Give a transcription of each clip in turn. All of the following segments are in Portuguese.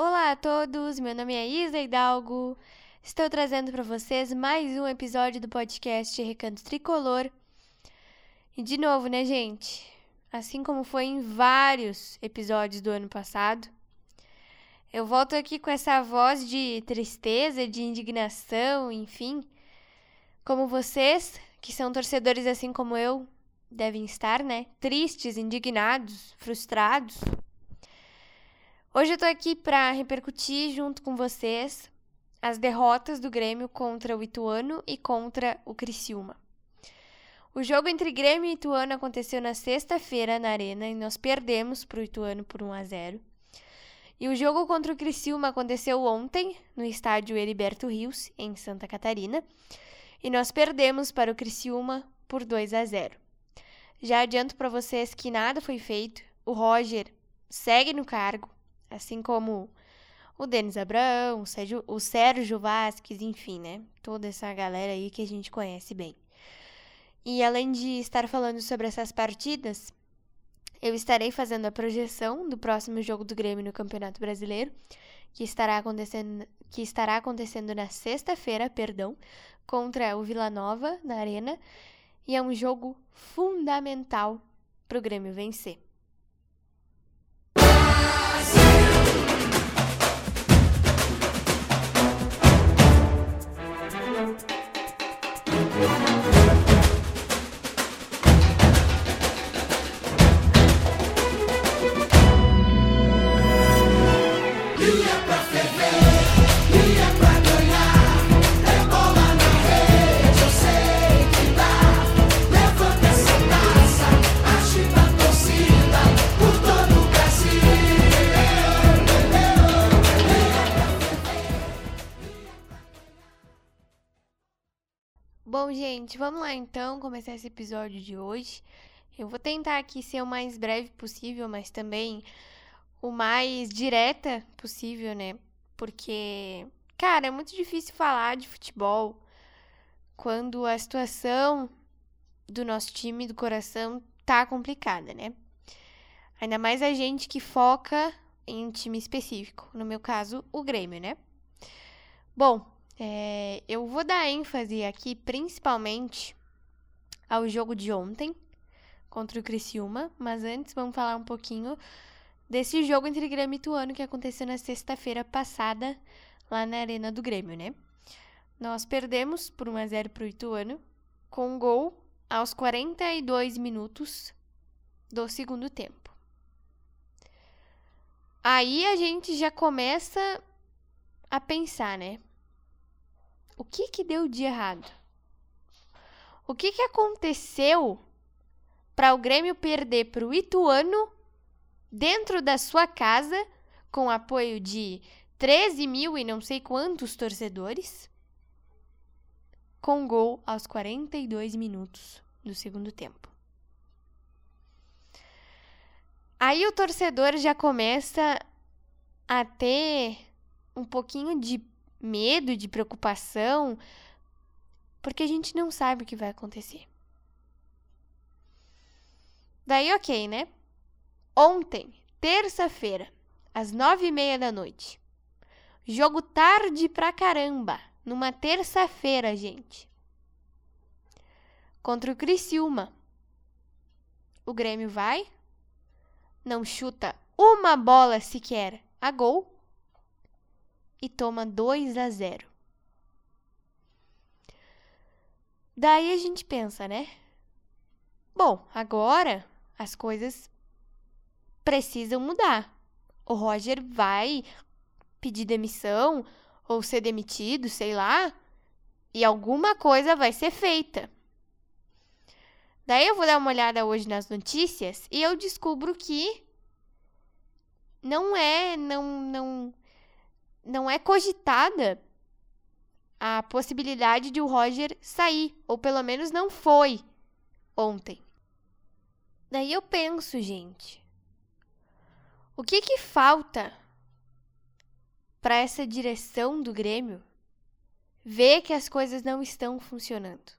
Olá a todos, meu nome é Isa Hidalgo. Estou trazendo para vocês mais um episódio do podcast Recanto Tricolor. E de novo, né, gente? Assim como foi em vários episódios do ano passado, eu volto aqui com essa voz de tristeza, de indignação, enfim. Como vocês, que são torcedores assim como eu, devem estar, né? Tristes, indignados, frustrados. Hoje eu tô aqui para repercutir junto com vocês as derrotas do Grêmio contra o Ituano e contra o Criciúma. O jogo entre Grêmio e Ituano aconteceu na sexta-feira na Arena e nós perdemos para o Ituano por 1 a 0. E o jogo contra o Criciúma aconteceu ontem no estádio Heriberto Rios, em Santa Catarina, e nós perdemos para o Criciúma por 2 a 0. Já adianto para vocês que nada foi feito. O Roger segue no cargo, assim como o Denis Abraão, o Sérgio, o Sérgio Vasques, enfim, né? Toda essa galera aí que a gente conhece bem. E além de estar falando sobre essas partidas, eu estarei fazendo a projeção do próximo jogo do Grêmio no Campeonato Brasileiro, que estará acontecendo, que estará acontecendo na sexta-feira, perdão, contra o Vila Nova na Arena, e é um jogo fundamental para o Grêmio vencer. Gente, vamos lá então começar esse episódio de hoje. Eu vou tentar aqui ser o mais breve possível, mas também o mais direta possível, né? Porque, cara, é muito difícil falar de futebol quando a situação do nosso time do coração tá complicada, né? Ainda mais a gente que foca em um time específico, no meu caso, o Grêmio, né? Bom, é, eu vou dar ênfase aqui principalmente ao jogo de ontem contra o Criciúma, mas antes vamos falar um pouquinho desse jogo entre Grêmio e Ituano que aconteceu na sexta-feira passada lá na Arena do Grêmio, né? Nós perdemos por 1 a 0 para o Ituano com um gol aos 42 minutos do segundo tempo. Aí a gente já começa a pensar, né? O que que deu de errado? O que que aconteceu para o Grêmio perder para o Ituano dentro da sua casa com apoio de 13 mil e não sei quantos torcedores com gol aos 42 minutos do segundo tempo. Aí o torcedor já começa a ter um pouquinho de medo, de preocupação, porque a gente não sabe o que vai acontecer. Daí, ok, né? Ontem, terça-feira, às nove e meia da noite. Jogo tarde pra caramba. Numa terça-feira, gente. Contra o Criciúma. O Grêmio vai, não chuta uma bola sequer a gol e toma 2 a 0. Daí a gente pensa, né? Bom, agora as coisas precisam mudar. O Roger vai pedir demissão ou ser demitido, sei lá, e alguma coisa vai ser feita. Daí eu vou dar uma olhada hoje nas notícias e eu descubro que não é, não, não, não é cogitada a possibilidade de o Roger sair, ou pelo menos não foi ontem. Daí eu penso, gente, o que que falta para essa direção do Grêmio ver que as coisas não estão funcionando?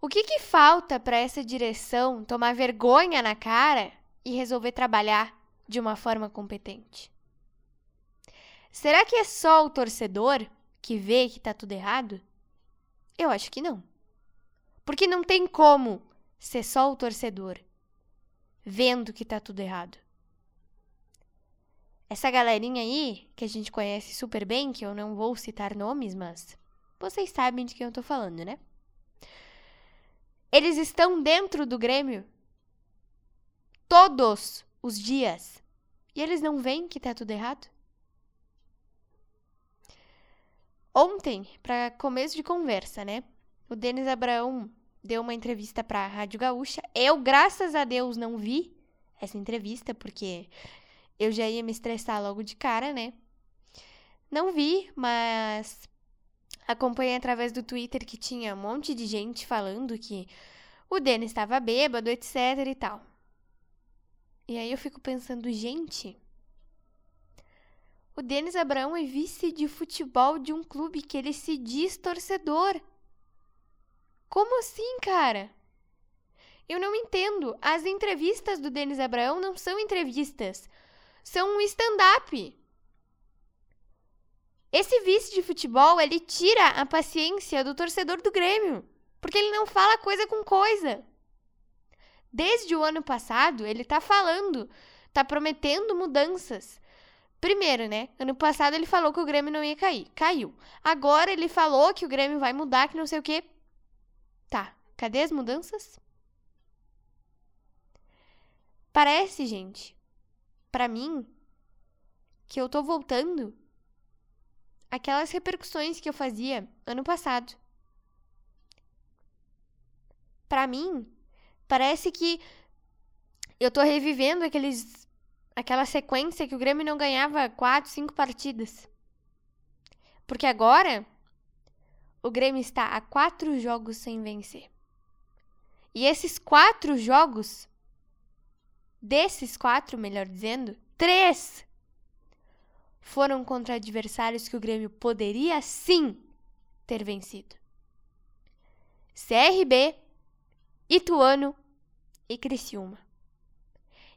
O que que falta para essa direção tomar vergonha na cara e resolver trabalhar de uma forma competente? Será que é só o torcedor que vê que tá tudo errado? Eu acho que não. Porque não tem como ser só o torcedor vendo que tá tudo errado. Essa galerinha aí, que a gente conhece super bem, que eu não vou citar nomes, mas vocês sabem de quem eu tô falando, né? Eles estão dentro do Grêmio todos os dias. E eles não veem que tá tudo errado? Ontem, para começo de conversa, né? O Denis Abraão deu uma entrevista para a Rádio Gaúcha. Eu, graças a Deus, não vi essa entrevista, porque eu já ia me estressar logo de cara, né? Não vi, mas acompanhei através do Twitter que tinha um monte de gente falando que o Denis estava bêbado, etc e tal. E aí eu fico pensando, gente, o Denis Abraão é vice de futebol de um clube que ele se diz torcedor. Como assim, cara? Eu não entendo. As entrevistas do Denis Abraão não são entrevistas, são um stand-up. Esse vice de futebol, ele tira a paciência do torcedor do Grêmio, porque ele não fala coisa com coisa. Desde o ano passado, ele tá falando, tá prometendo mudanças. Primeiro, né? Ano passado ele falou que o Grêmio não ia cair. Caiu. Agora ele falou que o Grêmio vai mudar, que não sei o quê. Tá. Cadê as mudanças? Parece, gente, para mim, que eu tô voltando aquelas repercussões que eu fazia ano passado. Para mim, parece que eu tô revivendo aqueles aquela sequência que o Grêmio não ganhava quatro, cinco partidas. Porque agora o Grêmio está a quatro jogos sem vencer. E esses quatro jogos, desses quatro, melhor dizendo, três foram contra adversários que o Grêmio poderia sim ter vencido: CRB, Ituano e Criciúma.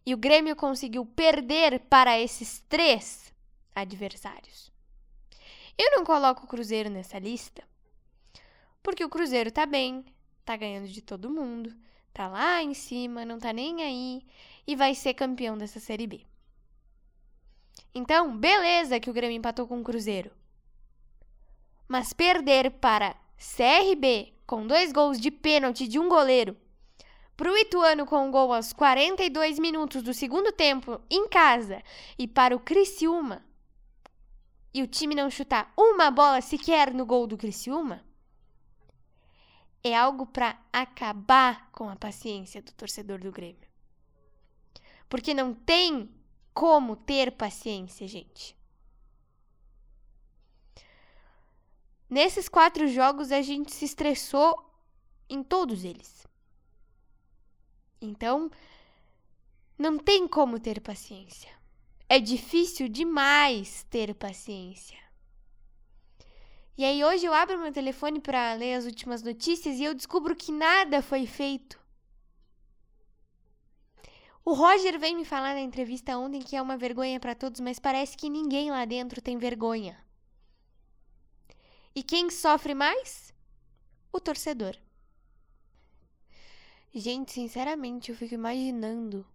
E o Grêmio conseguiu perder para esses três adversários. Eu não coloco o Cruzeiro nessa lista porque o Cruzeiro tá bem, tá ganhando de todo mundo, tá lá em cima, não tá nem aí e vai ser campeão dessa Série B. Então, beleza que o Grêmio empatou com o Cruzeiro. Mas perder para CRB com dois gols de pênalti de um goleiro, para o Ituano com um gol aos 42 minutos do segundo tempo em casa e para o Criciúma e o time não chutar uma bola sequer no gol do Criciúma, é algo para acabar com a paciência do torcedor do Grêmio. Porque não tem como ter paciência, gente. Nesses quatro jogos a gente se estressou em todos eles. Então, não tem como ter paciência. É difícil demais ter paciência. E aí hoje eu abro meu telefone para ler as últimas notícias e eu descubro que nada foi feito. O Roger vem me falar na entrevista ontem que é uma vergonha para todos, mas parece que ninguém lá dentro tem vergonha. E quem sofre mais? O torcedor. Gente, sinceramente, eu fico imaginando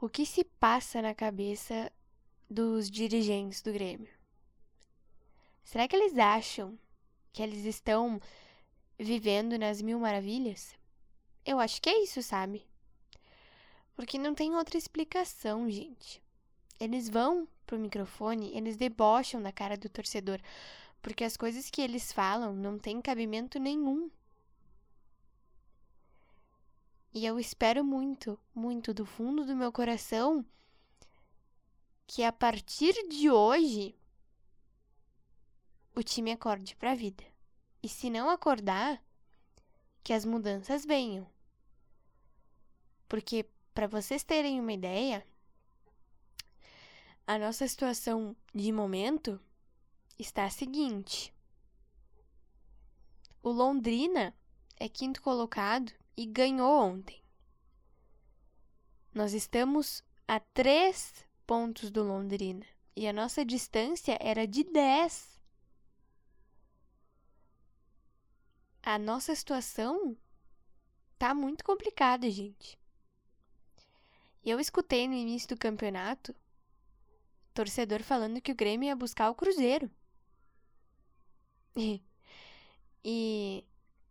o que se passa na cabeça dos dirigentes do Grêmio. Será que eles acham que eles estão vivendo nas mil maravilhas? Eu acho que é isso, sabe? Porque não tem outra explicação, gente. Eles vão pro microfone, eles debocham da cara do torcedor, porque as coisas que eles falam não têm cabimento nenhum. E eu espero muito, muito do fundo do meu coração que a partir de hoje o time acorde para a vida. E se não acordar, que as mudanças venham. Porque, para vocês terem uma ideia, a nossa situação de momento está a seguinte: o Londrina é quinto colocado e ganhou ontem. Nós estamos a três pontos do Londrina e a nossa distância era de 10. A nossa situação tá muito complicada, gente. Eu escutei no início do campeonato torcedor falando que o Grêmio ia buscar o Cruzeiro. E,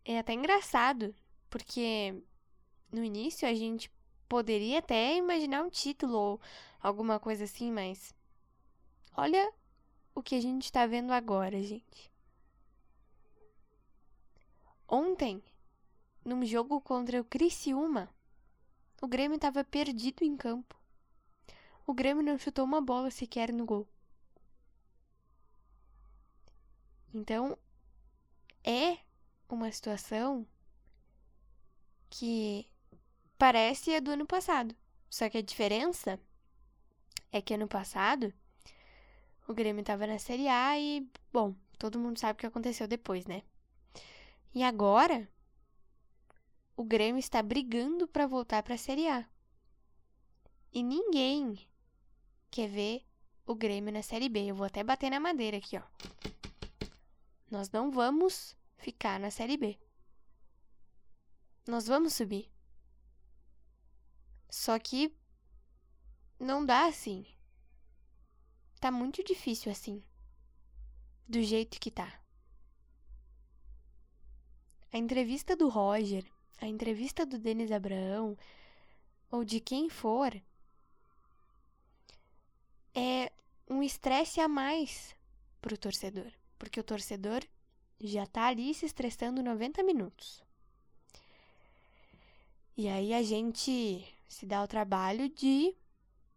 é até engraçado, porque no início a gente poderia até imaginar um título ou alguma coisa assim, mas olha o que a gente está vendo agora, gente. Ontem, num jogo contra o Criciúma, o Grêmio estava perdido em campo. O Grêmio não chutou uma bola sequer no gol. Então, é uma situação que parece a do ano passado. Só que a diferença é que ano passado o Grêmio estava na Série A e, bom, todo mundo sabe o que aconteceu depois, né? E agora o Grêmio está brigando para voltar para a Série A. E ninguém quer ver o Grêmio na Série B. Eu vou até bater na madeira aqui, ó. Nós não vamos ficar na Série B. Nós vamos subir. Só que não dá assim. Tá muito difícil assim. Do jeito que tá. A entrevista do Roger, a entrevista do Denis Abraão, ou de quem for, é um estresse a mais pro torcedor. Porque o torcedor já tá ali se estressando 90 minutos. E aí a gente se dá o trabalho de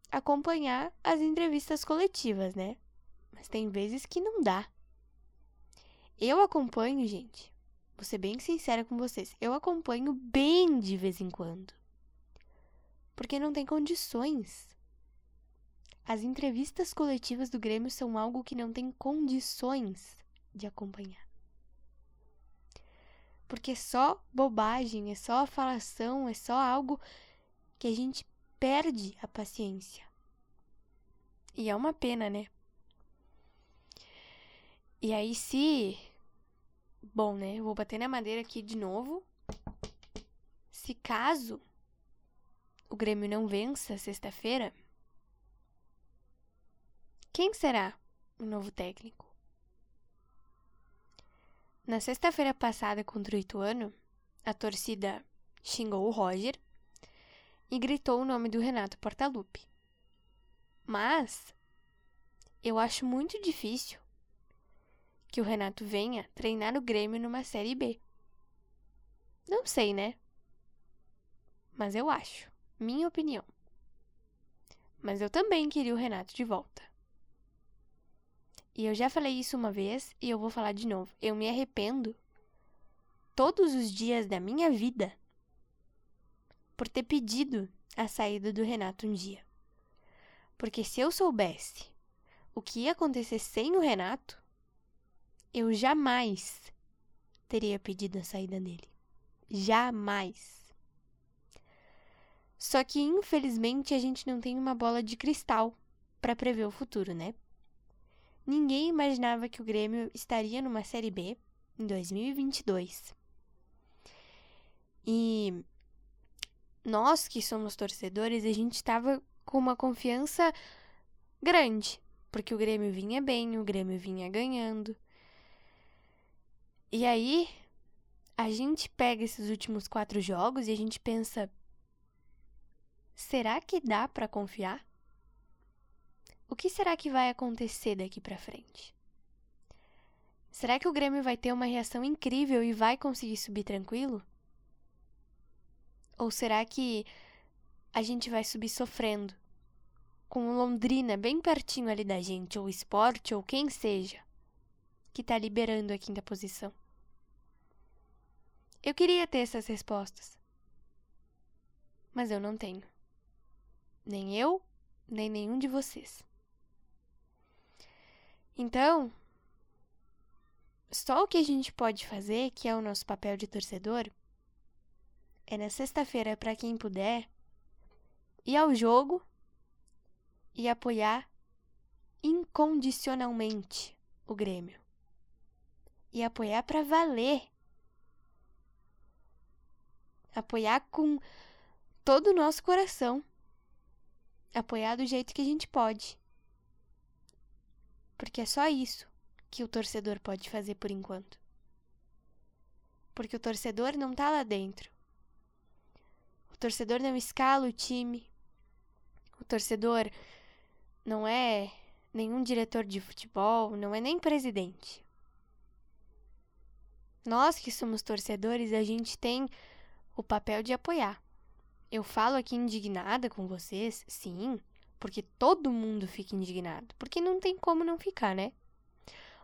acompanhar as entrevistas coletivas, né? Mas tem vezes que não dá. Eu acompanho, gente. Vou ser bem sincera com vocês. Eu acompanho bem de vez em quando. Porque não tem condições. As entrevistas coletivas do Grêmio são algo que não tem condições de acompanhar. Porque é só bobagem, é só falação, é só algo que a gente perde a paciência. E é uma pena, né? E aí, se. Bom, né? Vou bater na madeira aqui de novo. Se caso o Grêmio não vença sexta-feira, quem será o novo técnico? Na sexta-feira passada contra o Ituano, a torcida xingou o Roger e gritou o nome do Renato Portaluppi. Mas eu acho muito difícil que o Renato venha treinar o Grêmio numa Série B. Não sei, né? Mas eu acho. Minha opinião. Mas eu também queria o Renato de volta. E eu já falei isso uma vez e eu vou falar de novo. Eu me arrependo todos os dias da minha vida por ter pedido a saída do Renato um dia. Porque se eu soubesse o que ia acontecer sem o Renato, eu jamais teria pedido a saída dele. Jamais. Só que infelizmente a gente não tem uma bola de cristal para prever o futuro, né? Ninguém imaginava que o Grêmio estaria numa Série B em 2022. E nós que somos torcedores, a gente estava com uma confiança grande, porque o Grêmio vinha bem, o Grêmio vinha ganhando. E aí, a gente pega esses últimos quatro jogos e a gente pensa: será que dá para confiar? O que será que vai acontecer daqui para frente? Será que o Grêmio vai ter uma reação incrível e vai conseguir subir tranquilo? Ou será que a gente vai subir sofrendo? Com o Londrina bem pertinho ali da gente, ou o esporte, ou quem seja, que tá liberando a quinta posição. Eu queria ter essas respostas. Mas eu não tenho. Nem eu, nem nenhum de vocês. Então, só o que a gente pode fazer, que é o nosso papel de torcedor, é na sexta-feira, para quem puder, ir ao jogo e apoiar incondicionalmente o Grêmio. E apoiar para valer. Apoiar com todo o nosso coração. Apoiar do jeito que a gente pode. Porque é só isso que o torcedor pode fazer por enquanto. Porque o torcedor não tá lá dentro. O torcedor não escala o time. O torcedor não é nenhum diretor de futebol, não é nem presidente. Nós que somos torcedores, a gente tem o papel de apoiar. Eu falo aqui indignada com vocês, sim, porque todo mundo fica indignado, porque não tem como não ficar, né?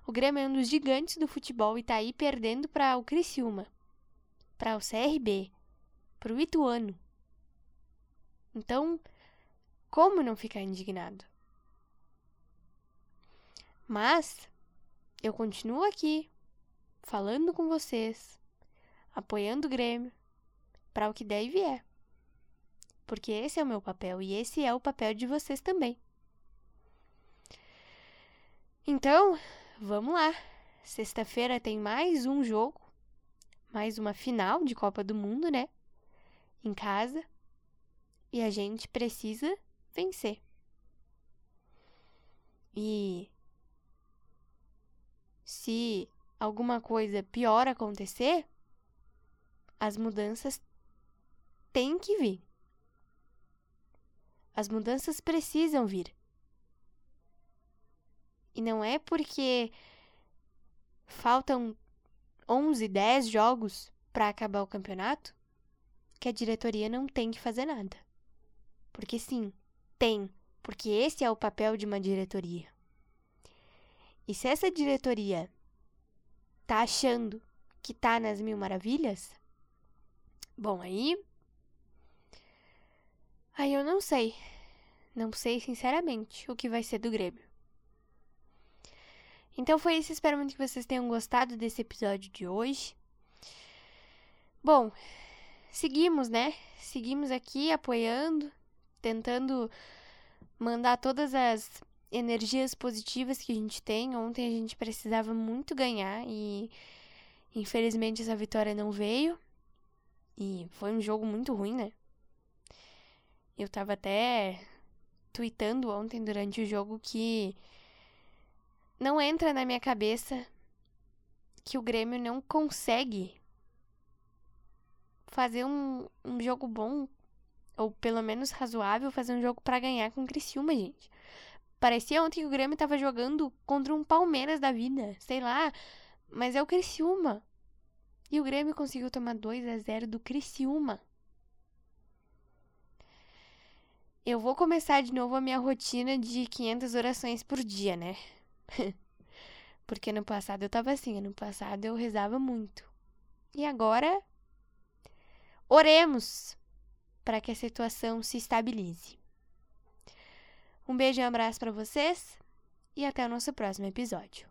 O Grêmio é um dos gigantes do futebol e tá aí perdendo para o Criciúma, para o CRB, para o Ituano. Então, como não ficar indignado? Mas eu continuo aqui, falando com vocês, apoiando o Grêmio, para o que der e vier. Porque esse é o meu papel e esse é o papel de vocês também. Então, vamos lá. Sexta-feira tem mais um jogo, mais uma final de Copa do Mundo, né? Em casa. E a gente precisa vencer. E se alguma coisa pior acontecer, as mudanças têm que vir. As mudanças precisam vir. E não é porque faltam 11, 10 jogos para acabar o campeonato que a diretoria não tem que fazer nada. Porque sim, tem, porque esse é o papel de uma diretoria. E se essa diretoria tá achando que tá nas mil maravilhas, bom, aí. Aí eu não sei. Não sei, sinceramente, o que vai ser do Grêmio. Então foi isso. Espero muito que vocês tenham gostado desse episódio de hoje. Bom, seguimos, né? Seguimos aqui apoiando, tentando mandar todas as energias positivas que a gente tem. Ontem a gente precisava muito ganhar e infelizmente essa vitória não veio. E foi um jogo muito ruim, né? Eu tava até tweetando ontem durante o jogo que não entra na minha cabeça que o Grêmio não consegue fazer um, um jogo bom, ou pelo menos razoável, fazer um jogo para ganhar com o Criciúma, gente. Parecia ontem que o Grêmio tava jogando contra um Palmeiras da vida, sei lá, mas é o Criciúma. E o Grêmio conseguiu tomar 2 a 0 do Criciúma. Eu vou começar de novo a minha rotina de 500 orações por dia, né? Porque no passado eu tava assim, no passado eu rezava muito. E agora oremos para que a situação se estabilize. Um beijo e um abraço para vocês e até o nosso próximo episódio.